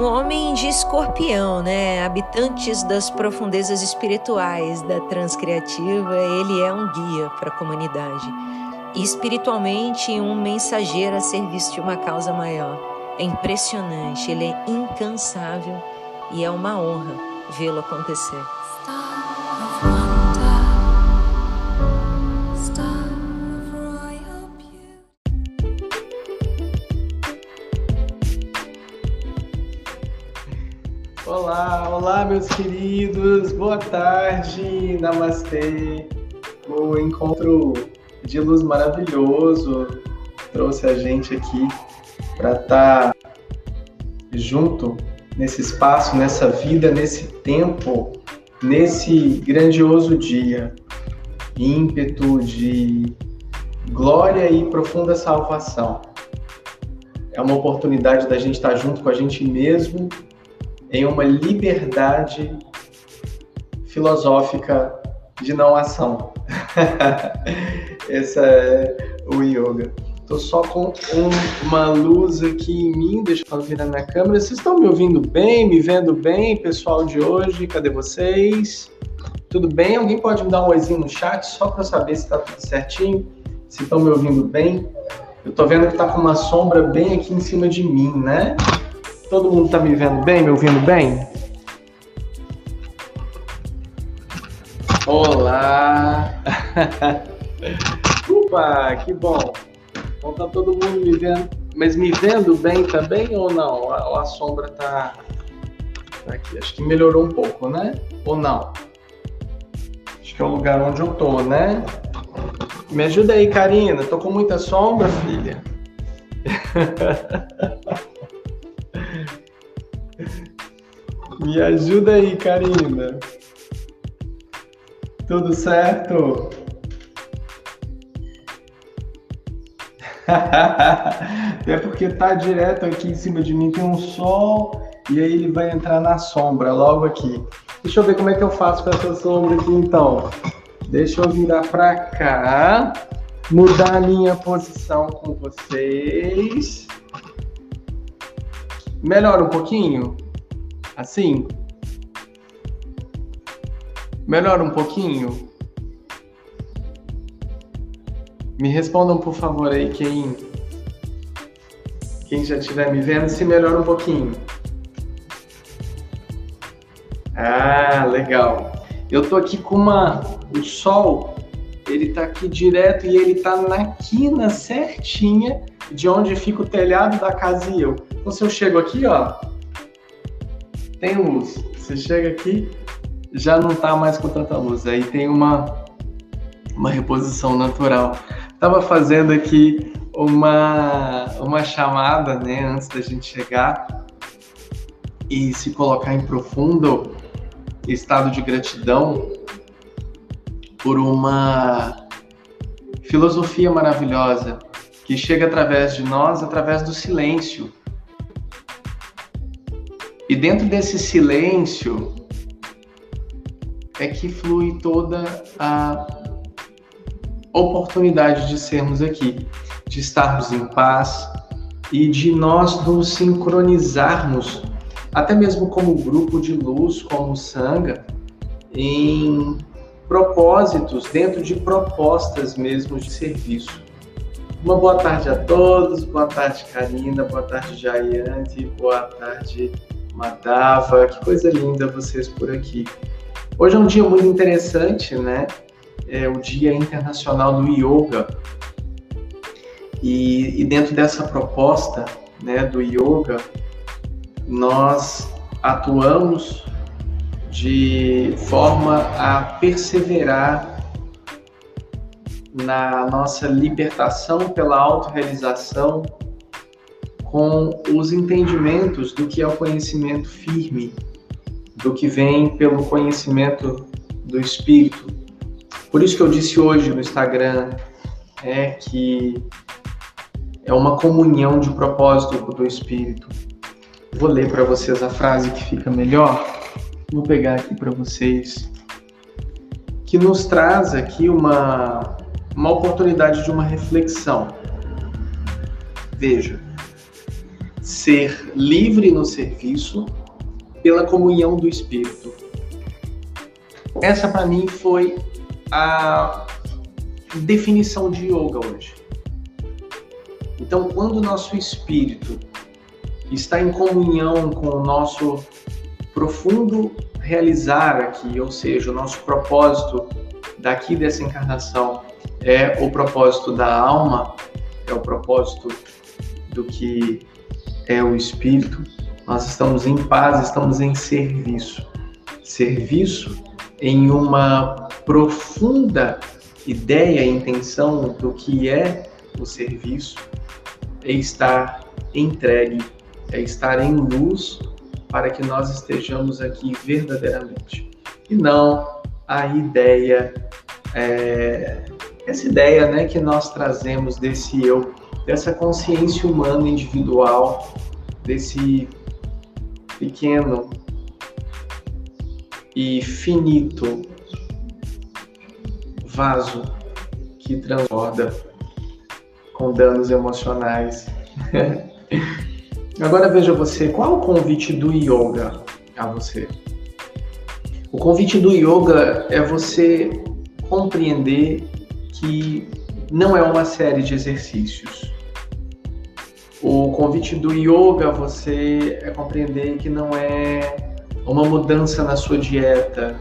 um homem de escorpião, né? Habitantes das profundezas espirituais da Transcriativa, ele é um guia para a comunidade. E espiritualmente, um mensageiro a serviço de uma causa maior. É impressionante, ele é incansável e é uma honra vê-lo acontecer. Olá, olá, meus queridos, boa tarde, namastê. O encontro de luz maravilhoso trouxe a gente aqui para estar tá junto nesse espaço, nessa vida, nesse tempo, nesse grandioso dia, ímpeto de glória e profunda salvação. É uma oportunidade da gente estar tá junto com a gente mesmo em uma liberdade filosófica de não ação. Esse é o yoga. Tô só com um, uma luz aqui em mim, deixa eu virar minha câmera. Vocês estão me ouvindo bem, me vendo bem, pessoal de hoje? Cadê vocês? Tudo bem? Alguém pode me dar um oizinho no chat só para saber se está tudo certinho? Se estão me ouvindo bem? Eu tô vendo que tá com uma sombra bem aqui em cima de mim, né? Todo mundo está me vendo bem, me ouvindo bem? Olá! Opa, que bom! Então tá todo mundo me vendo, mas me vendo bem também ou não? A, a sombra tá, tá aqui. Acho que melhorou um pouco, né? Ou não? Acho que é o lugar onde eu tô, né? Me ajuda aí, Karina. Tô com muita sombra, filha. Me ajuda aí, Karina. Tudo certo? é porque tá direto aqui em cima de mim, tem um sol e aí ele vai entrar na sombra logo aqui. Deixa eu ver como é que eu faço com essa sombra aqui então. Deixa eu virar para cá, mudar a minha posição com vocês. Melhora um pouquinho? Assim? Melhora um pouquinho? Me respondam, por favor, aí quem quem já estiver me vendo, se melhora um pouquinho. Ah, legal. Eu tô aqui com uma o sol, ele tá aqui direto e ele tá na quina certinha de onde fica o telhado da casa e eu. Então se eu chego aqui, ó, tem luz. Você chega aqui, já não está mais com tanta luz. Aí tem uma, uma reposição natural. Estava fazendo aqui uma, uma chamada, né, antes da gente chegar e se colocar em profundo estado de gratidão por uma filosofia maravilhosa que chega através de nós, através do silêncio. E dentro desse silêncio é que flui toda a oportunidade de sermos aqui, de estarmos em paz e de nós nos sincronizarmos, até mesmo como grupo de luz, como Sangha, em propósitos, dentro de propostas mesmo de serviço. Uma boa tarde a todos, boa tarde Karina, boa tarde Jayante, boa tarde Madava, que coisa linda vocês por aqui. Hoje é um dia muito interessante, né? É o Dia Internacional do Yoga. E, e dentro dessa proposta né, do yoga, nós atuamos de forma a perseverar na nossa libertação pela autorrealização, com os entendimentos do que é o conhecimento firme, do que vem pelo conhecimento do Espírito. Por isso que eu disse hoje no Instagram é que é uma comunhão de propósito do Espírito. Vou ler para vocês a frase que fica melhor. Vou pegar aqui para vocês, que nos traz aqui uma, uma oportunidade de uma reflexão. Veja, ser livre no serviço pela comunhão do Espírito. Essa para mim foi a definição de yoga hoje. Então, quando o nosso espírito está em comunhão com o nosso profundo realizar aqui, ou seja, o nosso propósito daqui dessa encarnação é o propósito da alma, é o propósito do que é o espírito, nós estamos em paz, estamos em serviço. Serviço em uma profunda ideia, intenção do que é o serviço, é estar entregue, é estar em luz para que nós estejamos aqui verdadeiramente. E não a ideia, é, essa ideia né, que nós trazemos desse eu, dessa consciência humana individual, desse pequeno e finito vaso que transborda com danos emocionais. Agora veja você, qual é o convite do yoga a você? O convite do yoga é você compreender que não é uma série de exercícios. O convite do yoga a você é compreender que não é uma mudança na sua dieta.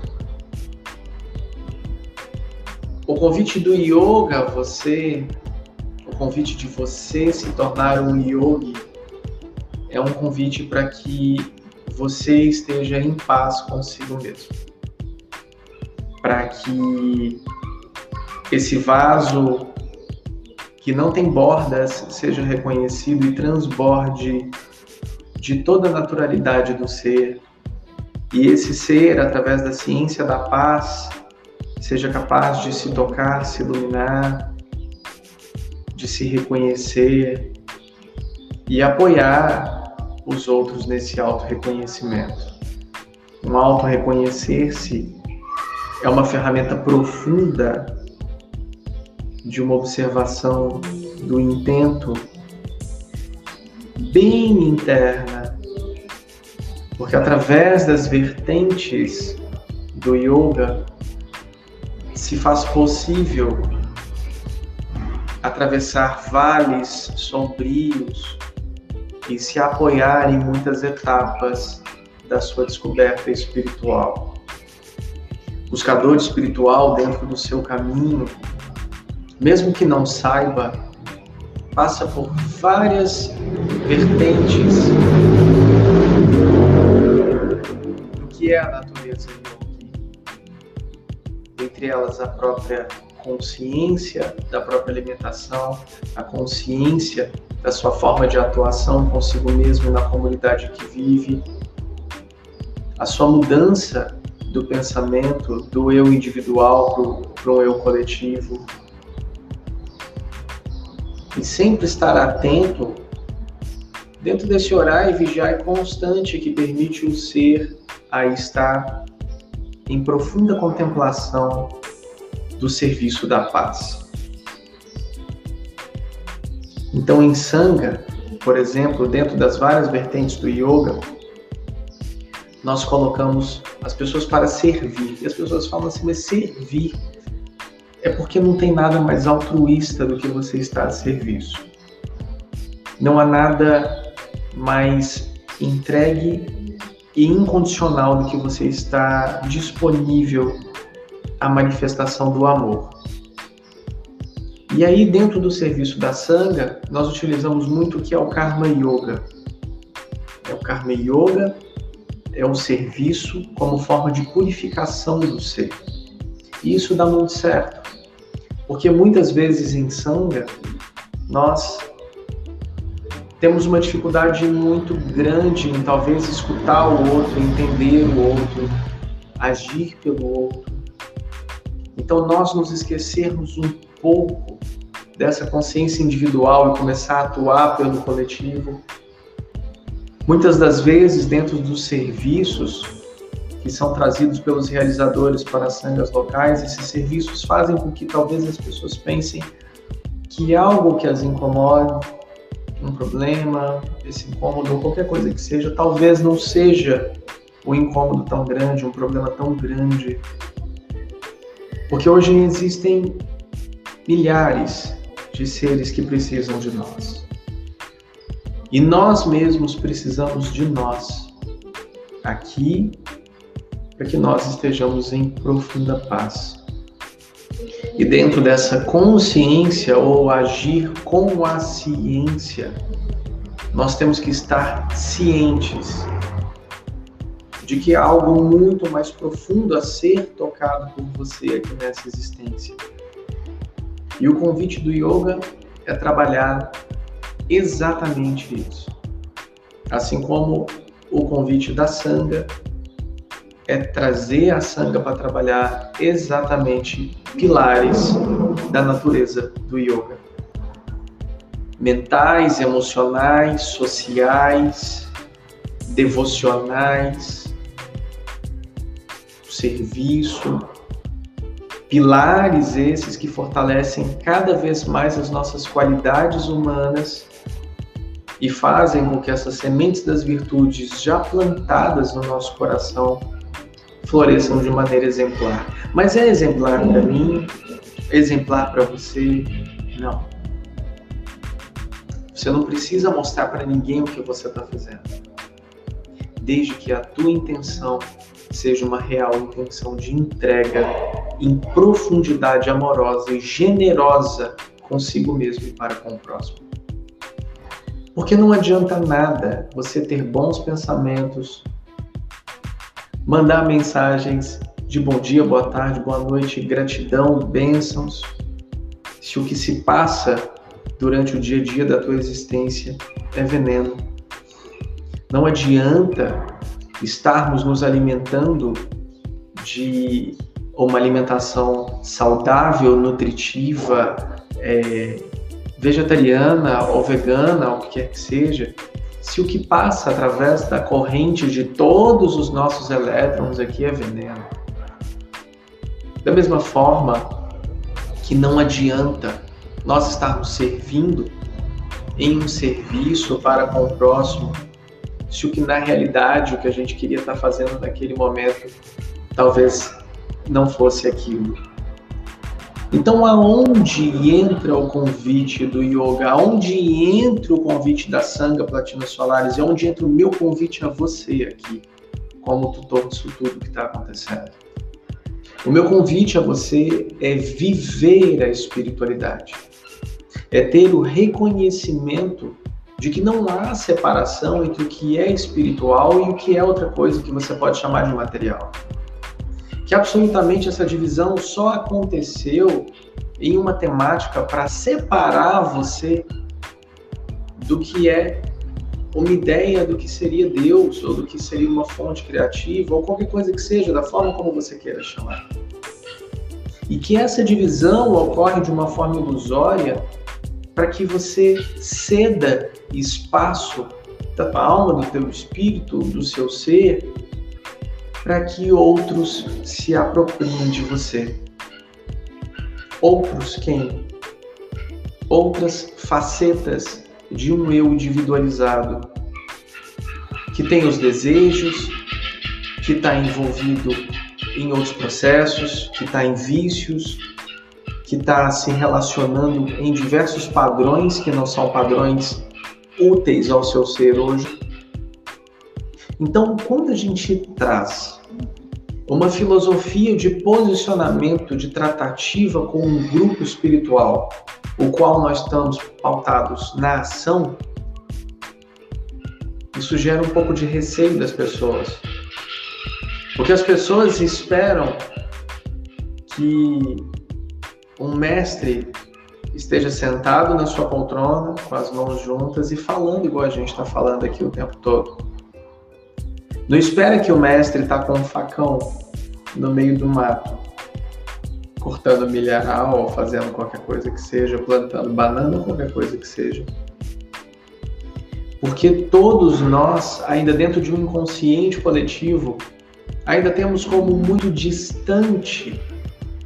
O convite do yoga a você, o convite de você se tornar um yogi, é um convite para que você esteja em paz consigo mesmo. Para que esse vaso que não tem bordas seja reconhecido e transborde de toda a naturalidade do ser. E esse ser, através da ciência da paz, seja capaz de se tocar, se iluminar, de se reconhecer e apoiar os outros nesse auto-reconhecimento. Um auto-reconhecer-se é uma ferramenta profunda de uma observação do intento bem interna, porque através das vertentes do yoga se faz possível atravessar vales sombrios e se apoiar em muitas etapas da sua descoberta espiritual. Buscador espiritual dentro do seu caminho, mesmo que não saiba, passa por várias vertentes do que é a natureza yogi. Entre elas, a própria consciência da própria alimentação, a consciência da sua forma de atuação consigo mesmo na comunidade que vive, a sua mudança do pensamento do eu individual para um eu coletivo. E sempre estar atento dentro desse orar e vigiar constante que permite o ser a estar em profunda contemplação do serviço da paz. Então, em Sangha, por exemplo, dentro das várias vertentes do yoga, nós colocamos as pessoas para servir. E as pessoas falam assim, mas servir é porque não tem nada mais altruísta do que você estar a serviço. Não há nada mais entregue e incondicional do que você estar disponível à manifestação do amor. E aí, dentro do serviço da Sangha, nós utilizamos muito o que é o Karma Yoga. É o Karma Yoga, é o serviço como forma de purificação do ser. E isso dá muito certo, porque muitas vezes em Sangha, nós temos uma dificuldade muito grande em talvez escutar o outro, entender o outro, agir pelo outro. Então, nós nos esquecermos um pouco dessa consciência individual e começar a atuar pelo coletivo. Muitas das vezes, dentro dos serviços que são trazidos pelos realizadores para as sangas locais, esses serviços fazem com que talvez as pessoas pensem que algo que as incomoda um problema, esse incômodo ou qualquer coisa que seja, talvez não seja um incômodo tão grande, um problema tão grande. Porque hoje existem milhares de seres que precisam de nós. E nós mesmos precisamos de nós aqui para que nós estejamos em profunda paz. E dentro dessa consciência ou agir com a ciência, nós temos que estar cientes de que há algo muito mais profundo a ser tocado por você aqui nessa existência. E o convite do yoga é trabalhar exatamente isso. Assim como o convite da sanga é trazer a sanga para trabalhar exatamente pilares da natureza do yoga. Mentais, emocionais, sociais, devocionais, serviço, pilares esses que fortalecem cada vez mais as nossas qualidades humanas e fazem com que essas sementes das virtudes já plantadas no nosso coração floresçam de maneira exemplar. Mas é exemplar para mim? Exemplar para você? Não. Você não precisa mostrar para ninguém o que você está fazendo. Desde que a tua intenção seja uma real intenção de entrega em profundidade amorosa e generosa consigo mesmo e para com o próximo. Porque não adianta nada você ter bons pensamentos, mandar mensagens de bom dia, boa tarde, boa noite, gratidão, bênçãos, se o que se passa durante o dia a dia da tua existência é veneno. Não adianta estarmos nos alimentando de uma alimentação saudável, nutritiva, é, vegetariana ou vegana, o que quer que seja, se o que passa através da corrente de todos os nossos elétrons aqui é veneno. Da mesma forma que não adianta nós estarmos servindo em um serviço para com o próximo se o que na realidade o que a gente queria estar fazendo naquele momento talvez não fosse aquilo. Então, aonde entra o convite do yoga? Aonde entra o convite da Sangha Platina Solares? E aonde entra o meu convite a você aqui, como tutor disso tudo que está acontecendo? O meu convite a você é viver a espiritualidade, é ter o reconhecimento de que não há separação entre o que é espiritual e o que é outra coisa que você pode chamar de material. Que absolutamente essa divisão só aconteceu em uma temática para separar você do que é uma ideia do que seria Deus, ou do que seria uma fonte criativa, ou qualquer coisa que seja, da forma como você queira chamar. E que essa divisão ocorre de uma forma ilusória para que você ceda espaço da alma, do teu espírito, do seu ser, para que outros se apropriem de você. Outros quem? Outras facetas de um eu individualizado, que tem os desejos, que está envolvido em outros processos, que está em vícios, que está se relacionando em diversos padrões que não são padrões úteis ao seu ser hoje. Então, quando a gente traz uma filosofia de posicionamento, de tratativa com um grupo espiritual, o qual nós estamos pautados na ação, isso gera um pouco de receio das pessoas. Porque as pessoas esperam que um mestre esteja sentado na sua poltrona, com as mãos juntas e falando igual a gente está falando aqui o tempo todo. Não espera que o mestre está com um facão no meio do mato, cortando milharal fazendo qualquer coisa que seja, plantando banana qualquer coisa que seja. Porque todos nós, ainda dentro de um inconsciente coletivo, ainda temos como muito distante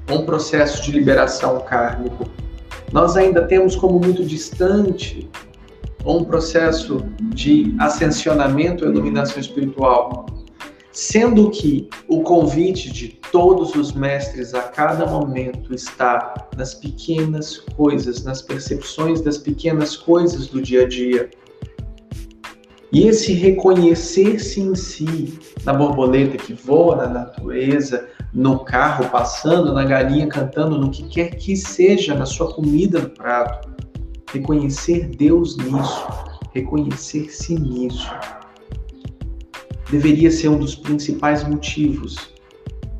um processo de liberação kármico. Nós ainda temos como muito distante ou um processo de ascensionamento ou iluminação espiritual, sendo que o convite de todos os mestres a cada momento está nas pequenas coisas, nas percepções das pequenas coisas do dia a dia. E esse reconhecer-se em si, na borboleta que voa na natureza, no carro passando, na galinha cantando, no que quer que seja, na sua comida no prato, reconhecer Deus nisso, reconhecer-se nisso. Deveria ser um dos principais motivos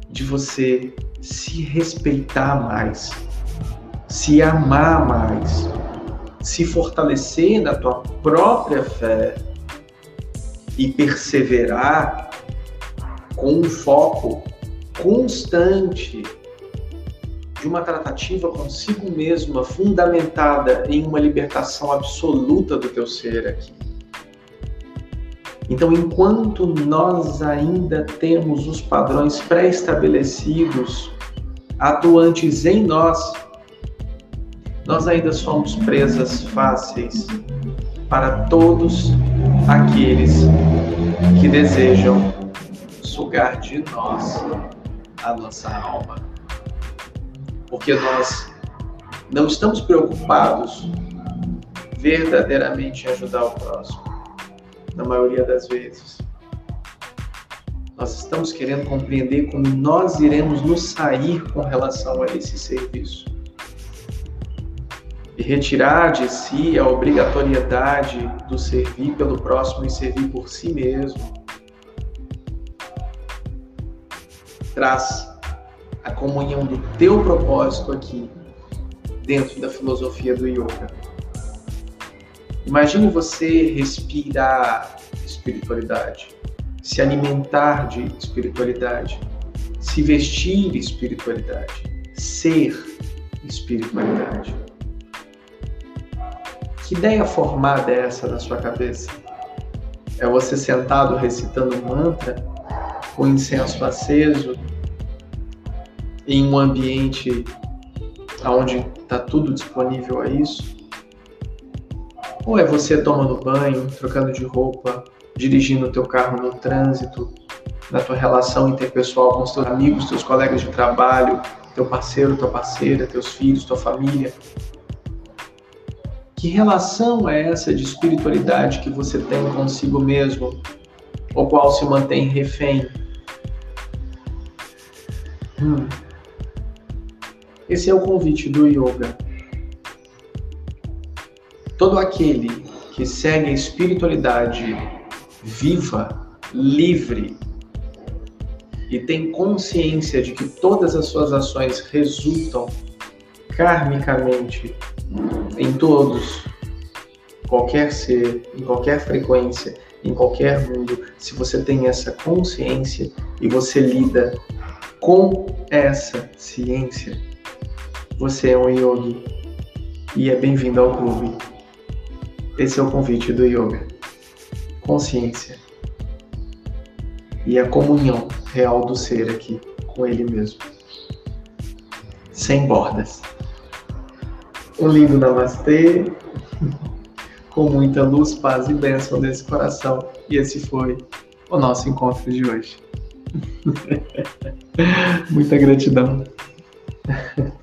de você se respeitar mais, se amar mais, se fortalecer na tua própria fé e perseverar com um foco constante de uma tratativa consigo mesma fundamentada em uma libertação absoluta do teu ser aqui. Então, enquanto nós ainda temos os padrões pré-estabelecidos atuantes em nós, nós ainda somos presas fáceis para todos aqueles que desejam sugar de nós a nossa alma. Porque nós não estamos preocupados verdadeiramente em ajudar o próximo na maioria das vezes. Nós estamos querendo compreender como nós iremos nos sair com relação a esse serviço. E retirar de si a obrigatoriedade do servir pelo próximo e servir por si mesmo. Traz a comunhão do teu propósito aqui, dentro da filosofia do yoga Imagine você respirar espiritualidade, se alimentar de espiritualidade, se vestir espiritualidade, ser espiritualidade. Que ideia formada é essa na sua cabeça? É você sentado recitando um mantra, com incenso aceso, em um ambiente onde está tudo disponível a isso? Ou é você tomando banho, trocando de roupa, dirigindo o teu carro no trânsito, na tua relação interpessoal com os teus amigos, teus colegas de trabalho, teu parceiro, tua parceira, teus filhos, tua família. Que relação é essa de espiritualidade que você tem consigo mesmo, ou qual se mantém refém? Hum. Esse é o convite do yoga. Todo aquele que segue a espiritualidade viva, livre e tem consciência de que todas as suas ações resultam karmicamente em todos, qualquer ser, em qualquer frequência, em qualquer mundo, se você tem essa consciência e você lida com essa ciência, você é um yogi e é bem-vindo ao clube. Esse é o convite do yoga. Consciência. E a comunhão real do ser aqui com ele mesmo. Sem bordas. Um lindo namastê, com muita luz, paz e bênção nesse coração. E esse foi o nosso encontro de hoje. Muita gratidão.